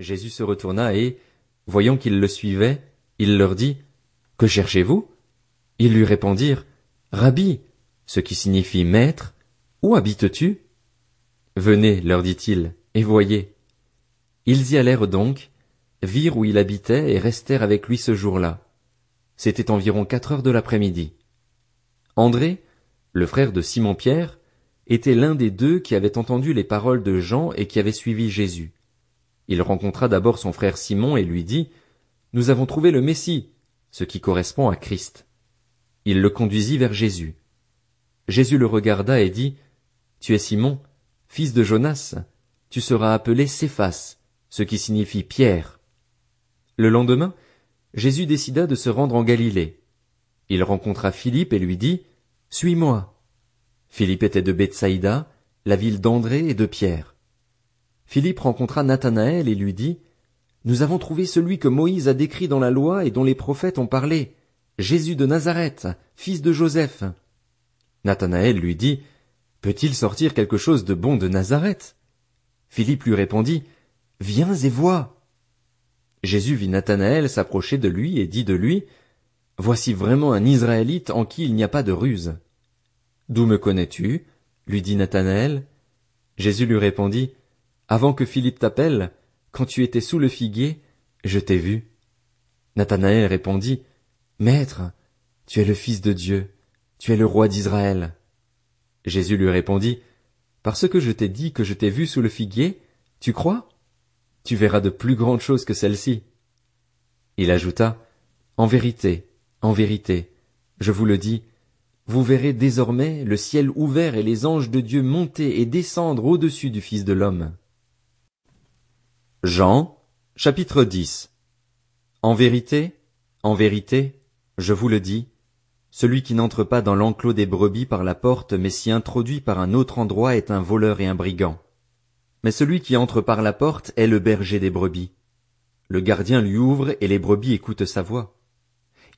Jésus se retourna et, voyant qu'ils le suivaient, il leur dit, Que cherchez-vous? Ils lui répondirent, Rabbi, ce qui signifie maître, où habites-tu? Venez, leur dit-il, et voyez. Ils y allèrent donc, virent où il habitait et restèrent avec lui ce jour-là. C'était environ quatre heures de l'après-midi. André, le frère de Simon-Pierre, était l'un des deux qui avaient entendu les paroles de Jean et qui avaient suivi Jésus. Il rencontra d'abord son frère Simon et lui dit, Nous avons trouvé le Messie, ce qui correspond à Christ. Il le conduisit vers Jésus. Jésus le regarda et dit, Tu es Simon, fils de Jonas, tu seras appelé Céphas, ce qui signifie Pierre. Le lendemain, Jésus décida de se rendre en Galilée. Il rencontra Philippe et lui dit, Suis-moi. Philippe était de Bethsaïda, la ville d'André et de Pierre. Philippe rencontra Nathanaël et lui dit, Nous avons trouvé celui que Moïse a décrit dans la loi et dont les prophètes ont parlé, Jésus de Nazareth, fils de Joseph. Nathanaël lui dit, Peut-il sortir quelque chose de bon de Nazareth? Philippe lui répondit, Viens et vois. Jésus vit Nathanaël s'approcher de lui et dit de lui, Voici vraiment un Israélite en qui il n'y a pas de ruse. D'où me connais-tu? lui dit Nathanaël. Jésus lui répondit, Avant que Philippe t'appelle, quand tu étais sous le figuier, je t'ai vu. Nathanaël répondit, Maître, tu es le Fils de Dieu, tu es le roi d'Israël. Jésus lui répondit, Parce que je t'ai dit que je t'ai vu sous le figuier, tu crois? Tu verras de plus grandes choses que celles-ci. Il ajouta, En vérité, en vérité, je vous le dis, vous verrez désormais le ciel ouvert et les anges de Dieu monter et descendre au-dessus du Fils de l'homme. Jean, chapitre 10 En vérité, en vérité, je vous le dis, celui qui n'entre pas dans l'enclos des brebis par la porte, mais s'y introduit par un autre endroit est un voleur et un brigand. Mais celui qui entre par la porte est le berger des brebis. Le gardien lui ouvre et les brebis écoutent sa voix.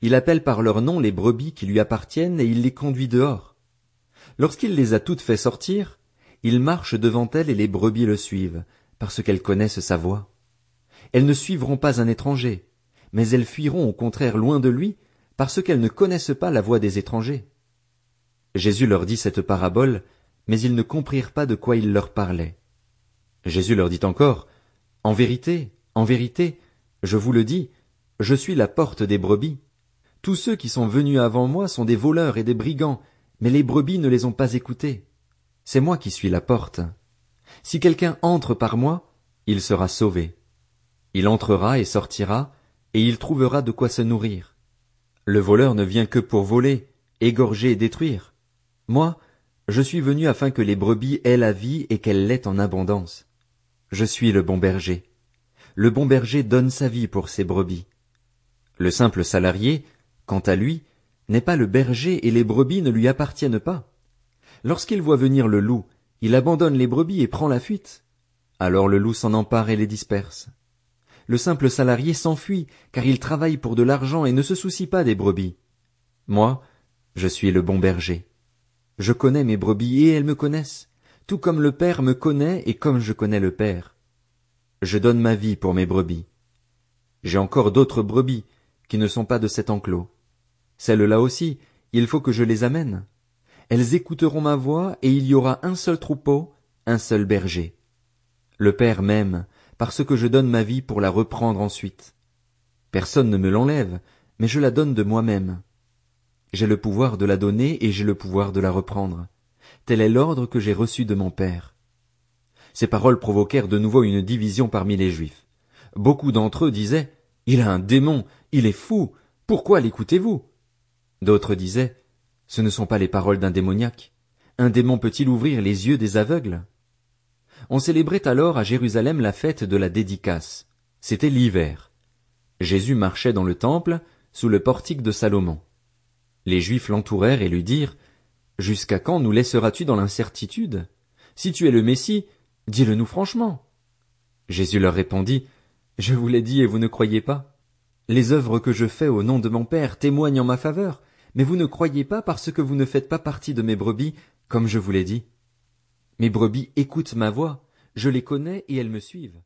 Il appelle par leur nom les brebis qui lui appartiennent et il les conduit dehors. Lorsqu'il les a toutes fait sortir, il marche devant elles et les brebis le suivent, parce qu'elles connaissent sa voix. Elles ne suivront pas un étranger, mais elles fuiront au contraire loin de lui, parce qu'elles ne connaissent pas la voix des étrangers. Jésus leur dit cette parabole, mais ils ne comprirent pas de quoi il leur parlait. Jésus leur dit encore, En vérité, en vérité, je vous le dis, je suis la porte des brebis. Tous ceux qui sont venus avant moi sont des voleurs et des brigands, mais les brebis ne les ont pas écoutés. C'est moi qui suis la porte. Si quelqu'un entre par moi, il sera sauvé. Il entrera et sortira, et il trouvera de quoi se nourrir. Le voleur ne vient que pour voler, égorger et détruire. Moi, je suis venu afin que les brebis aient la vie et qu'elles l'aient en abondance. Je suis le bon berger. Le bon berger donne sa vie pour ses brebis. Le simple salarié, quant à lui, n'est pas le berger et les brebis ne lui appartiennent pas. Lorsqu'il voit venir le loup, il abandonne les brebis et prend la fuite. Alors le loup s'en empare et les disperse. Le simple salarié s'enfuit, car il travaille pour de l'argent et ne se soucie pas des brebis. Moi, je suis le bon berger. Je connais mes brebis et elles me connaissent, tout comme le Père me connaît et comme je connais le Père. Je donne ma vie pour mes brebis. J'ai encore d'autres brebis qui ne sont pas de cet enclos. Celles-là aussi, il faut que je les amène. Elles écouteront ma voix, et il y aura un seul troupeau, un seul berger. Le Père m'aime, parce que je donne ma vie pour la reprendre ensuite. Personne ne me l'enlève, mais je la donne de moi-même. J'ai le pouvoir de la donner et j'ai le pouvoir de la reprendre. Tel est l'ordre que j'ai reçu de mon Père. Ces paroles provoquèrent de nouveau une division parmi les Juifs. Beaucoup d'entre eux disaient Il a un démon, il est fou, pourquoi l'écoutez-vous? D'autres disaient, ce ne sont pas les paroles d'un démoniaque. Un démon peut-il ouvrir les yeux des aveugles? On célébrait alors à Jérusalem la fête de la dédicace. C'était l'hiver. Jésus marchait dans le temple, sous le portique de Salomon. Les Juifs l'entourèrent et lui dirent, Jusqu'à quand nous laisseras-tu dans l'incertitude? Si tu es le Messie, dis-le nous franchement. Jésus leur répondit, Je vous l'ai dit et vous ne croyez pas. Les œuvres que je fais au nom de mon Père témoignent en ma faveur, mais vous ne croyez pas parce que vous ne faites pas partie de mes brebis, comme je vous l'ai dit. Mes brebis écoutent ma voix, je les connais et elles me suivent.